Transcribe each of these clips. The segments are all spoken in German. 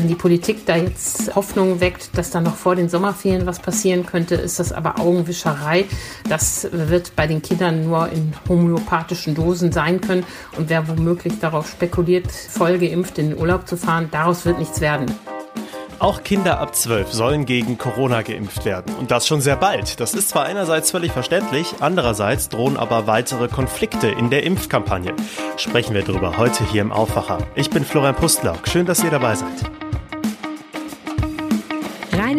Wenn die Politik da jetzt Hoffnung weckt, dass da noch vor den Sommerferien was passieren könnte, ist das aber Augenwischerei. Das wird bei den Kindern nur in homöopathischen Dosen sein können. Und wer womöglich darauf spekuliert, voll geimpft in den Urlaub zu fahren, daraus wird nichts werden. Auch Kinder ab 12 sollen gegen Corona geimpft werden. Und das schon sehr bald. Das ist zwar einerseits völlig verständlich, andererseits drohen aber weitere Konflikte in der Impfkampagne. Sprechen wir darüber heute hier im Aufwacher. Ich bin Florian Pustlauk. Schön, dass ihr dabei seid.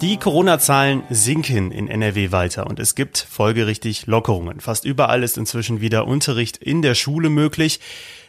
Die Corona-Zahlen sinken in NRW weiter und es gibt folgerichtig Lockerungen. Fast überall ist inzwischen wieder Unterricht in der Schule möglich.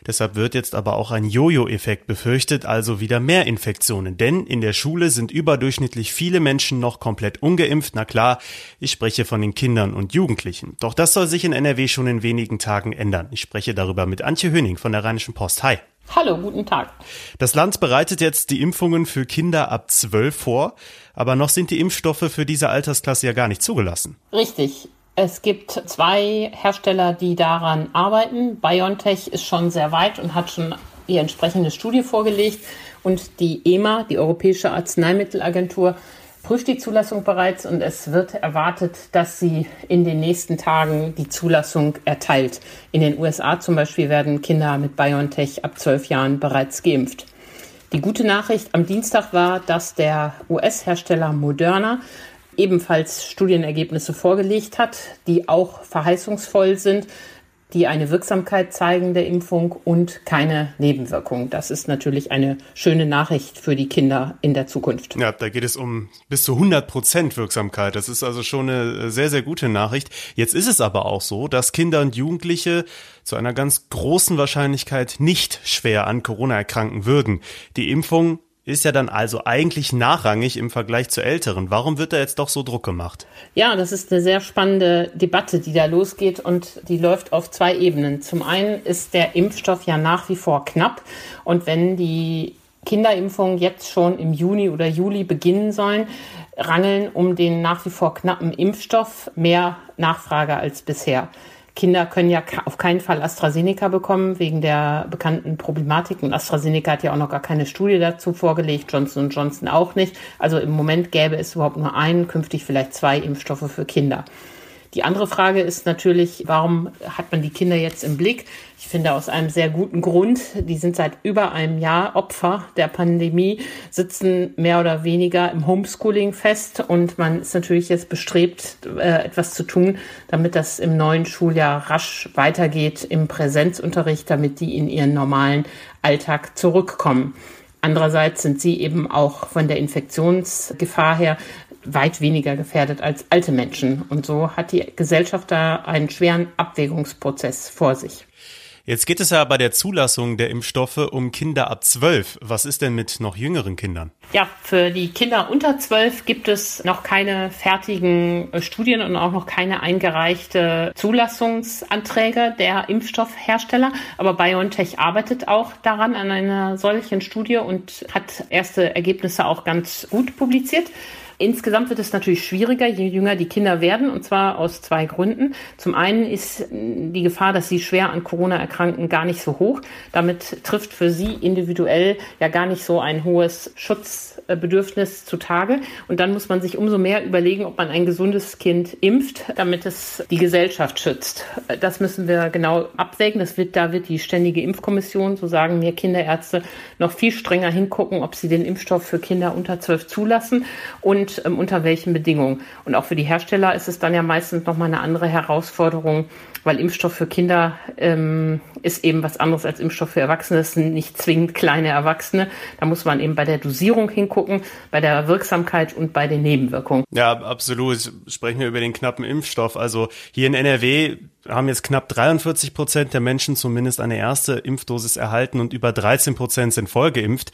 Deshalb wird jetzt aber auch ein Jojo-Effekt befürchtet, also wieder mehr Infektionen. Denn in der Schule sind überdurchschnittlich viele Menschen noch komplett ungeimpft. Na klar, ich spreche von den Kindern und Jugendlichen. Doch das soll sich in NRW schon in wenigen Tagen ändern. Ich spreche darüber mit Antje Höning von der Rheinischen Post. Hi. Hallo, guten Tag. Das Land bereitet jetzt die Impfungen für Kinder ab 12 vor, aber noch sind die Impfstoffe für diese Altersklasse ja gar nicht zugelassen. Richtig. Es gibt zwei Hersteller, die daran arbeiten. BioNTech ist schon sehr weit und hat schon die entsprechende Studie vorgelegt. Und die EMA, die Europäische Arzneimittelagentur, prüft die Zulassung bereits und es wird erwartet, dass sie in den nächsten Tagen die Zulassung erteilt. In den USA zum Beispiel werden Kinder mit BioNTech ab zwölf Jahren bereits geimpft. Die gute Nachricht am Dienstag war, dass der US-Hersteller Moderna ebenfalls Studienergebnisse vorgelegt hat, die auch verheißungsvoll sind die eine Wirksamkeit zeigen der Impfung und keine Nebenwirkungen. Das ist natürlich eine schöne Nachricht für die Kinder in der Zukunft. Ja, da geht es um bis zu 100 Prozent Wirksamkeit. Das ist also schon eine sehr, sehr gute Nachricht. Jetzt ist es aber auch so, dass Kinder und Jugendliche zu einer ganz großen Wahrscheinlichkeit nicht schwer an Corona erkranken würden. Die Impfung ist ja dann also eigentlich nachrangig im Vergleich zu älteren. Warum wird da jetzt doch so Druck gemacht? Ja, das ist eine sehr spannende Debatte, die da losgeht und die läuft auf zwei Ebenen. Zum einen ist der Impfstoff ja nach wie vor knapp und wenn die Kinderimpfungen jetzt schon im Juni oder Juli beginnen sollen, rangeln um den nach wie vor knappen Impfstoff mehr Nachfrage als bisher. Kinder können ja auf keinen Fall AstraZeneca bekommen, wegen der bekannten Problematik. Und AstraZeneca hat ja auch noch gar keine Studie dazu vorgelegt, Johnson Johnson auch nicht. Also im Moment gäbe es überhaupt nur einen, künftig vielleicht zwei Impfstoffe für Kinder. Die andere Frage ist natürlich, warum hat man die Kinder jetzt im Blick? Ich finde aus einem sehr guten Grund. Die sind seit über einem Jahr Opfer der Pandemie, sitzen mehr oder weniger im Homeschooling fest und man ist natürlich jetzt bestrebt, äh, etwas zu tun, damit das im neuen Schuljahr rasch weitergeht im Präsenzunterricht, damit die in ihren normalen Alltag zurückkommen. Andererseits sind sie eben auch von der Infektionsgefahr her weit weniger gefährdet als alte Menschen. Und so hat die Gesellschaft da einen schweren Abwägungsprozess vor sich. Jetzt geht es ja bei der Zulassung der Impfstoffe um Kinder ab 12. Was ist denn mit noch jüngeren Kindern? Ja, für die Kinder unter 12 gibt es noch keine fertigen äh, Studien und auch noch keine eingereichte Zulassungsanträge der Impfstoffhersteller. Aber BioNTech arbeitet auch daran an einer solchen Studie und hat erste Ergebnisse auch ganz gut publiziert. Insgesamt wird es natürlich schwieriger, je jünger die Kinder werden, und zwar aus zwei Gründen. Zum einen ist die Gefahr, dass sie schwer an Corona erkranken, gar nicht so hoch. Damit trifft für sie individuell ja gar nicht so ein hohes Schutzbedürfnis zutage. Und dann muss man sich umso mehr überlegen, ob man ein gesundes Kind impft, damit es die Gesellschaft schützt. Das müssen wir genau abwägen. Das wird, da wird die ständige Impfkommission, so sagen mir Kinderärzte, noch viel strenger hingucken, ob sie den Impfstoff für Kinder unter zwölf zulassen. Und und ähm, unter welchen Bedingungen. Und auch für die Hersteller ist es dann ja meistens nochmal eine andere Herausforderung, weil Impfstoff für Kinder ähm, ist eben was anderes als Impfstoff für Erwachsene. Das sind nicht zwingend kleine Erwachsene. Da muss man eben bei der Dosierung hingucken, bei der Wirksamkeit und bei den Nebenwirkungen. Ja, absolut. Sprechen wir über den knappen Impfstoff. Also hier in NRW haben jetzt knapp 43 Prozent der Menschen zumindest eine erste Impfdosis erhalten und über 13 Prozent sind vollgeimpft.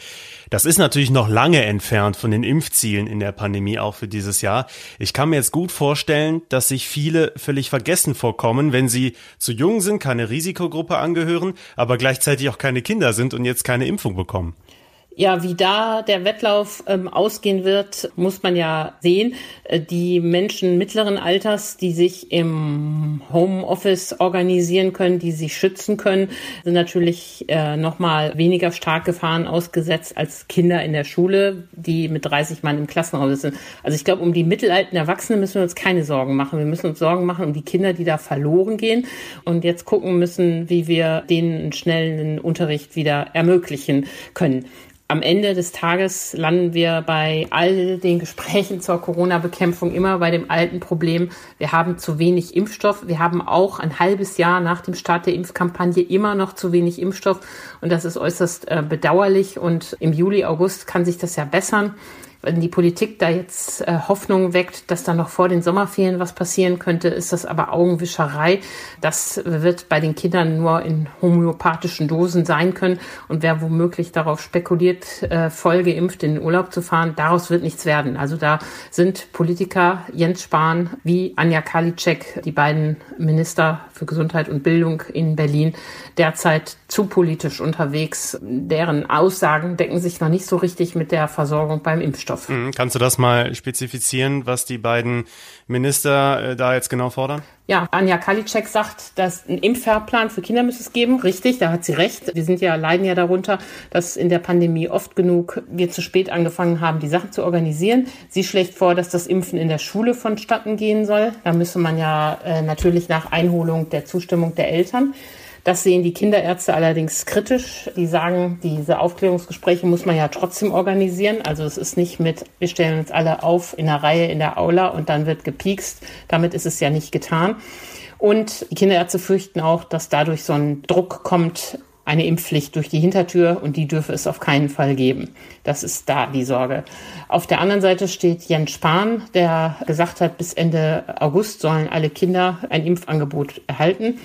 Das ist natürlich noch lange entfernt von den Impfzielen in der Pandemie auch für dieses Jahr. Ich kann mir jetzt gut vorstellen, dass sich viele völlig vergessen vorkommen, wenn sie zu jung sind, keine Risikogruppe angehören, aber gleichzeitig auch keine Kinder sind und jetzt keine Impfung bekommen. Ja, wie da der Wettlauf ähm, ausgehen wird, muss man ja sehen. Äh, die Menschen mittleren Alters, die sich im Homeoffice organisieren können, die sich schützen können, sind natürlich äh, noch mal weniger stark Gefahren ausgesetzt als Kinder in der Schule, die mit 30 Mann im Klassenraum sitzen. Also ich glaube, um die mittelalten Erwachsenen müssen wir uns keine Sorgen machen. Wir müssen uns Sorgen machen um die Kinder, die da verloren gehen und jetzt gucken müssen, wie wir denen einen schnellen Unterricht wieder ermöglichen können am Ende des Tages landen wir bei all den Gesprächen zur Corona-Bekämpfung immer bei dem alten Problem, wir haben zu wenig Impfstoff. Wir haben auch ein halbes Jahr nach dem Start der Impfkampagne immer noch zu wenig Impfstoff. Und das ist äußerst äh, bedauerlich. Und im Juli, August kann sich das ja bessern wenn die Politik da jetzt äh, Hoffnung weckt, dass da noch vor den Sommerferien was passieren könnte, ist das aber Augenwischerei. Das wird bei den Kindern nur in homöopathischen Dosen sein können. Und wer womöglich darauf spekuliert, äh, voll geimpft in den Urlaub zu fahren, daraus wird nichts werden. Also da sind Politiker Jens Spahn wie Anja Karliczek, die beiden Minister für Gesundheit und Bildung in Berlin, derzeit zu politisch unterwegs. Deren Aussagen decken sich noch nicht so richtig mit der Versorgung beim Impfstoff. Mhm. Kannst du das mal spezifizieren, was die beiden Minister äh, da jetzt genau fordern? Ja, Anja Kalitschek sagt, dass ein Impffahrplan für Kinder müsste es geben. Richtig, da hat sie recht. Wir sind ja, leiden ja darunter, dass in der Pandemie oft genug wir zu spät angefangen haben, die Sachen zu organisieren. Sie schlägt vor, dass das Impfen in der Schule vonstatten gehen soll. Da müsse man ja äh, natürlich nach Einholung der Zustimmung der Eltern. Das sehen die Kinderärzte allerdings kritisch. Die sagen, diese Aufklärungsgespräche muss man ja trotzdem organisieren. Also es ist nicht mit, wir stellen uns alle auf in der Reihe in der Aula und dann wird gepiekst. Damit ist es ja nicht getan. Und die Kinderärzte fürchten auch, dass dadurch so ein Druck kommt, eine Impfpflicht durch die Hintertür und die dürfe es auf keinen Fall geben. Das ist da die Sorge. Auf der anderen Seite steht Jens Spahn, der gesagt hat, bis Ende August sollen alle Kinder ein Impfangebot erhalten.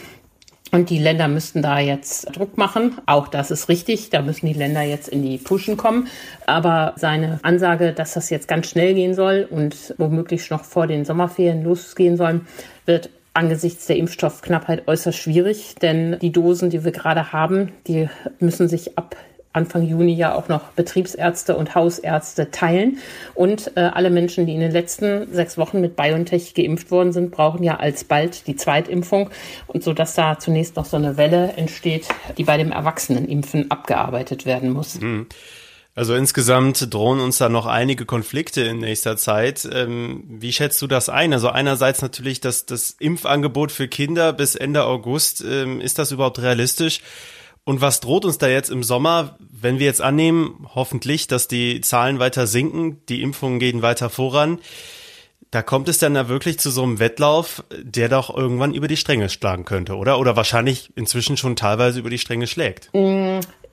Und die Länder müssten da jetzt Druck machen. Auch das ist richtig. Da müssen die Länder jetzt in die Puschen kommen. Aber seine Ansage, dass das jetzt ganz schnell gehen soll und womöglich noch vor den Sommerferien losgehen soll, wird angesichts der Impfstoffknappheit äußerst schwierig. Denn die Dosen, die wir gerade haben, die müssen sich ab Anfang Juni ja auch noch Betriebsärzte und Hausärzte teilen. Und äh, alle Menschen, die in den letzten sechs Wochen mit BioNTech geimpft worden sind, brauchen ja alsbald die Zweitimpfung. Und so dass da zunächst noch so eine Welle entsteht, die bei dem Erwachsenenimpfen abgearbeitet werden muss. Mhm. Also insgesamt drohen uns da noch einige Konflikte in nächster Zeit. Ähm, wie schätzt du das ein? Also einerseits natürlich das, das Impfangebot für Kinder bis Ende August. Ähm, ist das überhaupt realistisch? Und was droht uns da jetzt im Sommer, wenn wir jetzt annehmen, hoffentlich, dass die Zahlen weiter sinken, die Impfungen gehen weiter voran? Da kommt es dann da wirklich zu so einem Wettlauf, der doch irgendwann über die Stränge schlagen könnte, oder? Oder wahrscheinlich inzwischen schon teilweise über die Stränge schlägt.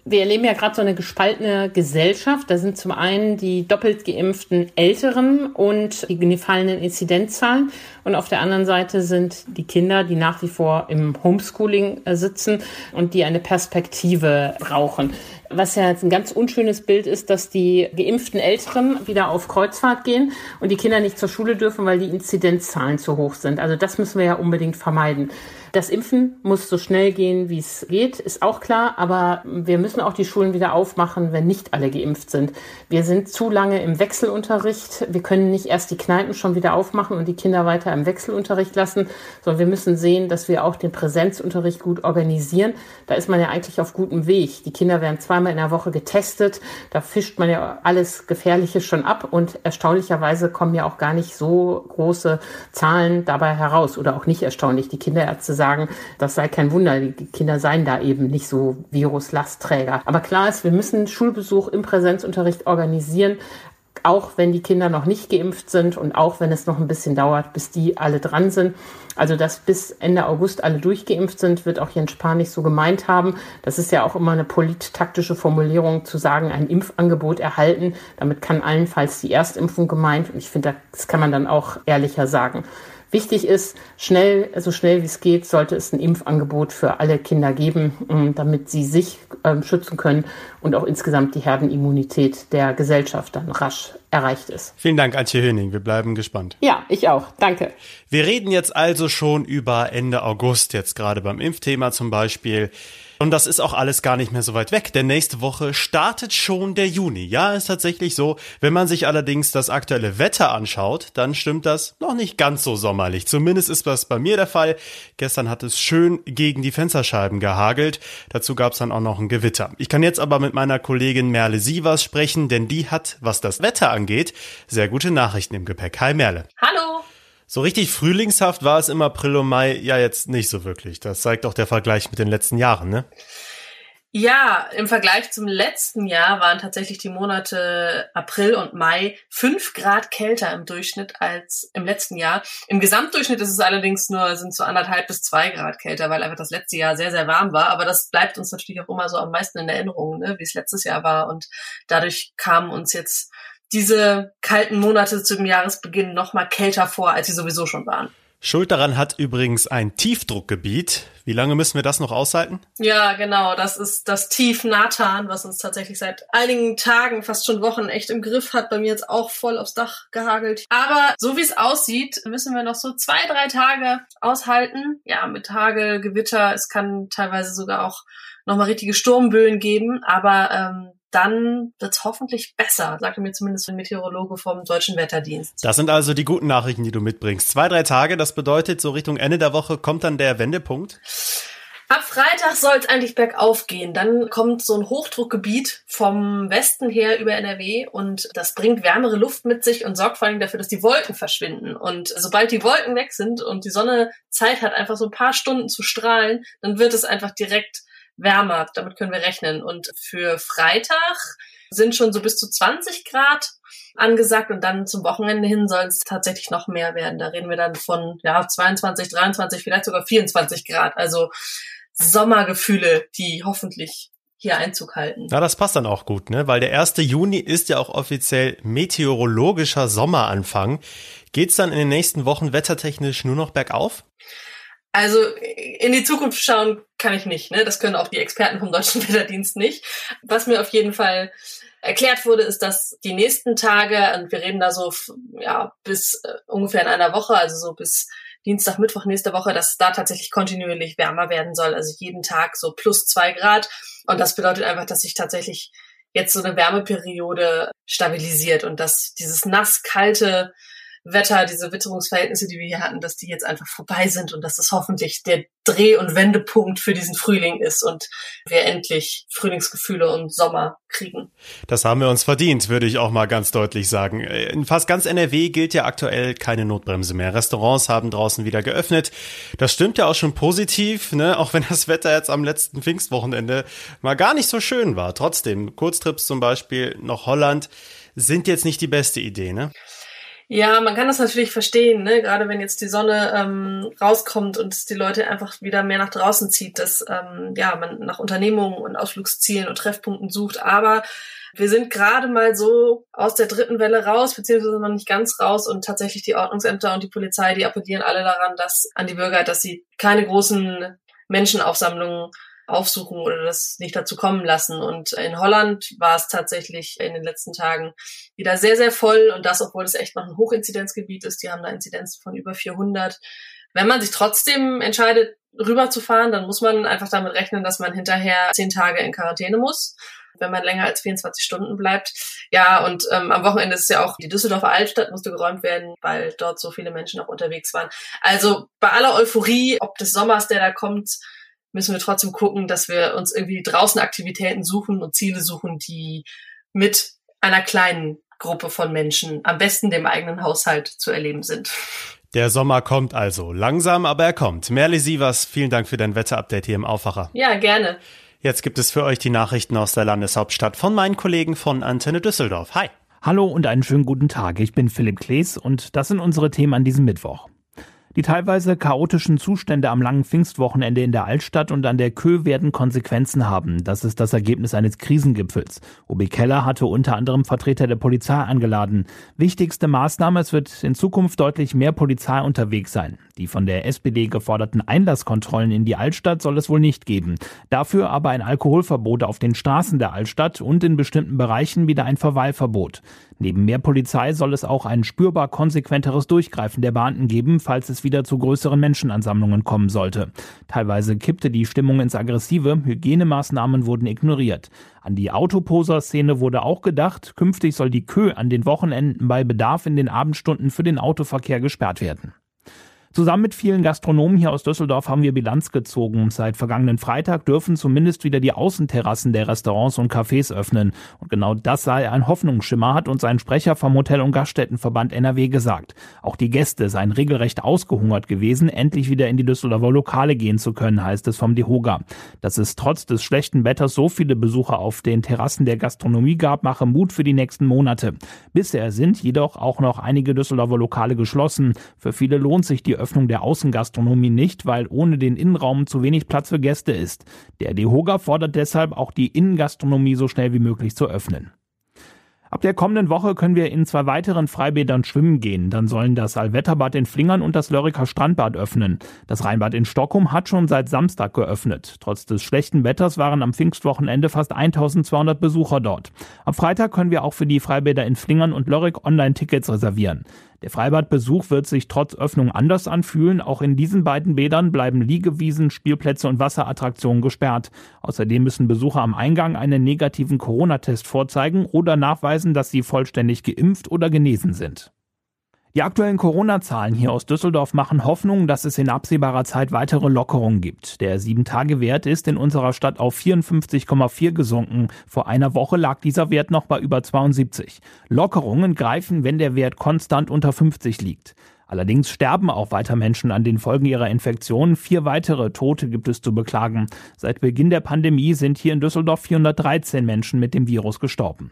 Wir erleben ja gerade so eine gespaltene Gesellschaft. Da sind zum einen die doppelt geimpften Älteren und die gefallenen Inzidenzzahlen. Und auf der anderen Seite sind die Kinder, die nach wie vor im Homeschooling äh, sitzen und die eine Perspektive brauchen. Was ja jetzt ein ganz unschönes Bild ist, dass die geimpften Älteren wieder auf Kreuzfahrt gehen und die Kinder nicht zur Schule dürfen, weil die Inzidenzzahlen zu hoch sind. Also das müssen wir ja unbedingt vermeiden. Das Impfen muss so schnell gehen, wie es geht, ist auch klar, aber wir müssen auch die Schulen wieder aufmachen, wenn nicht alle geimpft sind. Wir sind zu lange im Wechselunterricht. Wir können nicht erst die Kneipen schon wieder aufmachen und die Kinder weiter im Wechselunterricht lassen, sondern wir müssen sehen, dass wir auch den Präsenzunterricht gut organisieren. Da ist man ja eigentlich auf gutem Weg. Die Kinder werden zweimal in der Woche getestet. Da fischt man ja alles Gefährliche schon ab und erstaunlicherweise kommen ja auch gar nicht so große Zahlen dabei heraus oder auch nicht erstaunlich. Die Kinderärzte sagen, das sei kein Wunder, die Kinder seien da eben nicht so Viruslastträger. Aber klar ist, wir müssen Schulbesuch im Präsenzunterricht organisieren, auch wenn die Kinder noch nicht geimpft sind und auch wenn es noch ein bisschen dauert, bis die alle dran sind. Also, dass bis Ende August alle durchgeimpft sind, wird auch Jens Spahn nicht so gemeint haben. Das ist ja auch immer eine polittaktische Formulierung, zu sagen, ein Impfangebot erhalten. Damit kann allenfalls die Erstimpfung gemeint. Und ich finde, das kann man dann auch ehrlicher sagen. Wichtig ist, schnell, so schnell wie es geht, sollte es ein Impfangebot für alle Kinder geben, ähm, damit sie sich ähm, schützen können und auch insgesamt die Herdenimmunität der Gesellschaft dann rasch erreicht ist. Vielen Dank, Antje Höning. Wir bleiben gespannt. Ja, ich auch. Danke. Wir reden jetzt also schon über Ende August, jetzt gerade beim Impfthema zum Beispiel. Und das ist auch alles gar nicht mehr so weit weg, denn nächste Woche startet schon der Juni. Ja, ist tatsächlich so. Wenn man sich allerdings das aktuelle Wetter anschaut, dann stimmt das noch nicht ganz so sommerlich. Zumindest ist das bei mir der Fall. Gestern hat es schön gegen die Fensterscheiben gehagelt. Dazu gab es dann auch noch ein Gewitter. Ich kann jetzt aber mit meiner Kollegin Merle Sievers sprechen, denn die hat, was das Wetter angeht, sehr gute Nachrichten im Gepäck. Hi Merle. Hallo. So richtig frühlingshaft war es im April und Mai ja jetzt nicht so wirklich. Das zeigt auch der Vergleich mit den letzten Jahren, ne? Ja, im Vergleich zum letzten Jahr waren tatsächlich die Monate April und Mai fünf Grad kälter im Durchschnitt als im letzten Jahr. Im Gesamtdurchschnitt ist es allerdings nur, sind so anderthalb bis zwei Grad kälter, weil einfach das letzte Jahr sehr, sehr warm war. Aber das bleibt uns natürlich auch immer so am meisten in Erinnerung, ne, wie es letztes Jahr war. Und dadurch kamen uns jetzt diese kalten Monate zum Jahresbeginn noch mal kälter vor, als sie sowieso schon waren. Schuld daran hat übrigens ein Tiefdruckgebiet. Wie lange müssen wir das noch aushalten? Ja, genau. Das ist das Tief Nathan, was uns tatsächlich seit einigen Tagen, fast schon Wochen echt im Griff hat. Bei mir jetzt auch voll aufs Dach gehagelt. Aber so wie es aussieht, müssen wir noch so zwei, drei Tage aushalten. Ja, mit Hagel, Gewitter. Es kann teilweise sogar auch nochmal richtige Sturmböen geben. Aber ähm, dann wird's hoffentlich besser, sagte mir zumindest ein Meteorologe vom Deutschen Wetterdienst. Das sind also die guten Nachrichten, die du mitbringst. Zwei, drei Tage, das bedeutet, so Richtung Ende der Woche kommt dann der Wendepunkt. Ab Freitag soll es eigentlich bergauf gehen. Dann kommt so ein Hochdruckgebiet vom Westen her über NRW und das bringt wärmere Luft mit sich und sorgt vor allem dafür, dass die Wolken verschwinden. Und sobald die Wolken weg sind und die Sonne Zeit hat, einfach so ein paar Stunden zu strahlen, dann wird es einfach direkt wärmer. Damit können wir rechnen. Und für Freitag sind schon so bis zu 20 Grad angesagt und dann zum Wochenende hin soll es tatsächlich noch mehr werden. Da reden wir dann von ja 22, 23, vielleicht sogar 24 Grad. Also Sommergefühle, die hoffentlich hier Einzug halten. Ja, das passt dann auch gut, ne? Weil der 1. Juni ist ja auch offiziell meteorologischer Sommeranfang. Geht's dann in den nächsten Wochen wettertechnisch nur noch bergauf? Also in die Zukunft schauen kann ich nicht. Ne? Das können auch die Experten vom Deutschen Wetterdienst nicht. Was mir auf jeden Fall erklärt wurde, ist, dass die nächsten Tage, und wir reden da so ja bis äh, ungefähr in einer Woche, also so bis Dienstag, Mittwoch nächste Woche, dass es da tatsächlich kontinuierlich wärmer werden soll. Also jeden Tag so plus zwei Grad. Und das bedeutet einfach, dass sich tatsächlich jetzt so eine Wärmeperiode stabilisiert und dass dieses nass kalte Wetter, diese Witterungsverhältnisse, die wir hier hatten, dass die jetzt einfach vorbei sind und dass das hoffentlich der Dreh- und Wendepunkt für diesen Frühling ist und wir endlich Frühlingsgefühle und Sommer kriegen. Das haben wir uns verdient, würde ich auch mal ganz deutlich sagen. In fast ganz NRW gilt ja aktuell keine Notbremse mehr. Restaurants haben draußen wieder geöffnet. Das stimmt ja auch schon positiv, ne? auch wenn das Wetter jetzt am letzten Pfingstwochenende mal gar nicht so schön war. Trotzdem, Kurztrips zum Beispiel nach Holland sind jetzt nicht die beste Idee, ne? Ja, man kann das natürlich verstehen, ne? gerade wenn jetzt die Sonne ähm, rauskommt und die Leute einfach wieder mehr nach draußen zieht, dass ähm, ja, man nach Unternehmungen und Ausflugszielen und Treffpunkten sucht. Aber wir sind gerade mal so aus der dritten Welle raus, beziehungsweise noch nicht ganz raus und tatsächlich die Ordnungsämter und die Polizei, die appellieren alle daran, dass an die Bürger, dass sie keine großen Menschenaufsammlungen aufsuchen oder das nicht dazu kommen lassen. Und in Holland war es tatsächlich in den letzten Tagen wieder sehr, sehr voll und das, obwohl es echt noch ein Hochinzidenzgebiet ist. Die haben da Inzidenzen von über 400. Wenn man sich trotzdem entscheidet, rüberzufahren, dann muss man einfach damit rechnen, dass man hinterher zehn Tage in Quarantäne muss wenn man länger als 24 Stunden bleibt. Ja, und ähm, am Wochenende ist ja auch die Düsseldorfer Altstadt musste geräumt werden, weil dort so viele Menschen auch unterwegs waren. Also bei aller Euphorie, ob des Sommers, der da kommt, müssen wir trotzdem gucken, dass wir uns irgendwie draußen Aktivitäten suchen und Ziele suchen, die mit einer kleinen Gruppe von Menschen, am besten dem eigenen Haushalt zu erleben sind. Der Sommer kommt also. Langsam, aber er kommt. Merle Sievers, vielen Dank für dein Wetterupdate hier im Aufwacher. Ja, gerne. Jetzt gibt es für euch die Nachrichten aus der Landeshauptstadt von meinen Kollegen von Antenne Düsseldorf. Hi. Hallo und einen schönen guten Tag. Ich bin Philipp Klees und das sind unsere Themen an diesem Mittwoch. Die teilweise chaotischen Zustände am langen Pfingstwochenende in der Altstadt und an der Kö werden Konsequenzen haben. Das ist das Ergebnis eines Krisengipfels. OB Keller hatte unter anderem Vertreter der Polizei eingeladen. Wichtigste Maßnahme, es wird in Zukunft deutlich mehr Polizei unterwegs sein. Die von der SPD geforderten Einlasskontrollen in die Altstadt soll es wohl nicht geben. Dafür aber ein Alkoholverbot auf den Straßen der Altstadt und in bestimmten Bereichen wieder ein Verweilverbot. Neben mehr Polizei soll es auch ein spürbar konsequenteres Durchgreifen der Beamten geben, falls es wieder zu größeren Menschenansammlungen kommen sollte. Teilweise kippte die Stimmung ins Aggressive, Hygienemaßnahmen wurden ignoriert. An die Autoposer-Szene wurde auch gedacht, künftig soll die Kö an den Wochenenden bei Bedarf in den Abendstunden für den Autoverkehr gesperrt werden. Zusammen mit vielen Gastronomen hier aus Düsseldorf haben wir Bilanz gezogen. Seit vergangenen Freitag dürfen zumindest wieder die Außenterrassen der Restaurants und Cafés öffnen. Und genau das sei ein Hoffnungsschimmer, hat uns ein Sprecher vom Hotel- und Gaststättenverband NRW gesagt. Auch die Gäste seien regelrecht ausgehungert gewesen, endlich wieder in die Düsseldorfer Lokale gehen zu können, heißt es vom DEHOGA. Dass es trotz des schlechten Wetters so viele Besucher auf den Terrassen der Gastronomie gab, mache Mut für die nächsten Monate. Bisher sind jedoch auch noch einige Düsseldorfer Lokale geschlossen. Für viele lohnt sich die der Außengastronomie nicht, weil ohne den Innenraum zu wenig Platz für Gäste ist. Der DEHOGA fordert deshalb auch die Innengastronomie so schnell wie möglich zu öffnen. Ab der kommenden Woche können wir in zwei weiteren Freibädern schwimmen gehen. Dann sollen das Allwetterbad in Flingern und das Lörriker Strandbad öffnen. Das Rheinbad in Stockholm hat schon seit Samstag geöffnet. Trotz des schlechten Wetters waren am Pfingstwochenende fast 1200 Besucher dort. Am Freitag können wir auch für die Freibäder in Flingern und Lörrick Online-Tickets reservieren. Der Freibadbesuch wird sich trotz Öffnung anders anfühlen. Auch in diesen beiden Bädern bleiben Liegewiesen, Spielplätze und Wasserattraktionen gesperrt. Außerdem müssen Besucher am Eingang einen negativen Corona-Test vorzeigen oder nachweisen, dass sie vollständig geimpft oder genesen sind. Die aktuellen Corona-Zahlen hier aus Düsseldorf machen Hoffnung, dass es in absehbarer Zeit weitere Lockerungen gibt. Der 7-Tage-Wert ist in unserer Stadt auf 54,4 gesunken. Vor einer Woche lag dieser Wert noch bei über 72. Lockerungen greifen, wenn der Wert konstant unter 50 liegt. Allerdings sterben auch weiter Menschen an den Folgen ihrer Infektion. Vier weitere Tote gibt es zu beklagen. Seit Beginn der Pandemie sind hier in Düsseldorf 413 Menschen mit dem Virus gestorben.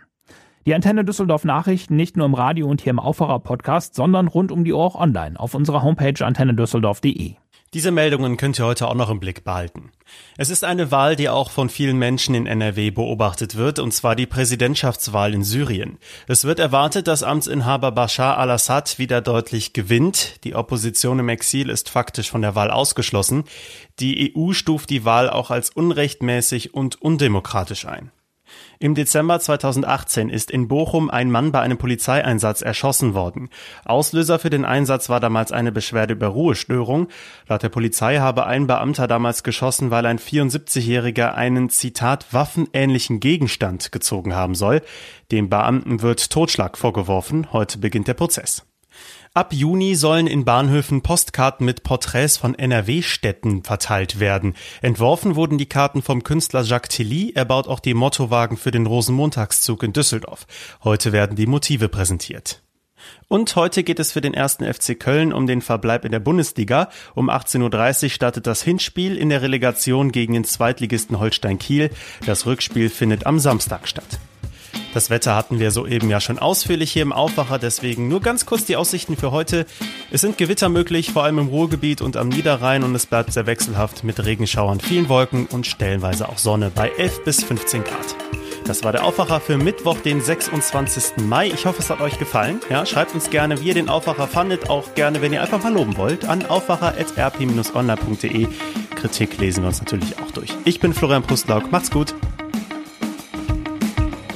Die Antenne Düsseldorf Nachrichten nicht nur im Radio und hier im Aufwacher Podcast, sondern rund um die Uhr auch online auf unserer Homepage antennedüsseldorf.de. Diese Meldungen könnt ihr heute auch noch im Blick behalten. Es ist eine Wahl, die auch von vielen Menschen in NRW beobachtet wird, und zwar die Präsidentschaftswahl in Syrien. Es wird erwartet, dass Amtsinhaber Bashar al-Assad wieder deutlich gewinnt. Die Opposition im Exil ist faktisch von der Wahl ausgeschlossen. Die EU stuft die Wahl auch als unrechtmäßig und undemokratisch ein. Im Dezember 2018 ist in Bochum ein Mann bei einem Polizeieinsatz erschossen worden. Auslöser für den Einsatz war damals eine Beschwerde über Ruhestörung. Laut der Polizei habe ein Beamter damals geschossen, weil ein 74-Jähriger einen Zitat waffenähnlichen Gegenstand gezogen haben soll. Dem Beamten wird Totschlag vorgeworfen. Heute beginnt der Prozess. Ab Juni sollen in Bahnhöfen Postkarten mit Porträts von NRW-Städten verteilt werden. Entworfen wurden die Karten vom Künstler Jacques Tilly. Er baut auch die Mottowagen für den Rosenmontagszug in Düsseldorf. Heute werden die Motive präsentiert. Und heute geht es für den ersten FC Köln um den Verbleib in der Bundesliga. Um 18.30 Uhr startet das Hinspiel in der Relegation gegen den Zweitligisten Holstein Kiel. Das Rückspiel findet am Samstag statt. Das Wetter hatten wir soeben ja schon ausführlich hier im Aufwacher, deswegen nur ganz kurz die Aussichten für heute. Es sind Gewitter möglich, vor allem im Ruhrgebiet und am Niederrhein und es bleibt sehr wechselhaft mit Regenschauern, vielen Wolken und stellenweise auch Sonne bei 11 bis 15 Grad. Das war der Aufwacher für Mittwoch, den 26. Mai. Ich hoffe, es hat euch gefallen. Ja, schreibt uns gerne, wie ihr den Aufwacher fandet. Auch gerne, wenn ihr einfach mal loben wollt, an aufwacher.rp-online.de. Kritik lesen wir uns natürlich auch durch. Ich bin Florian Pustlauk. Macht's gut.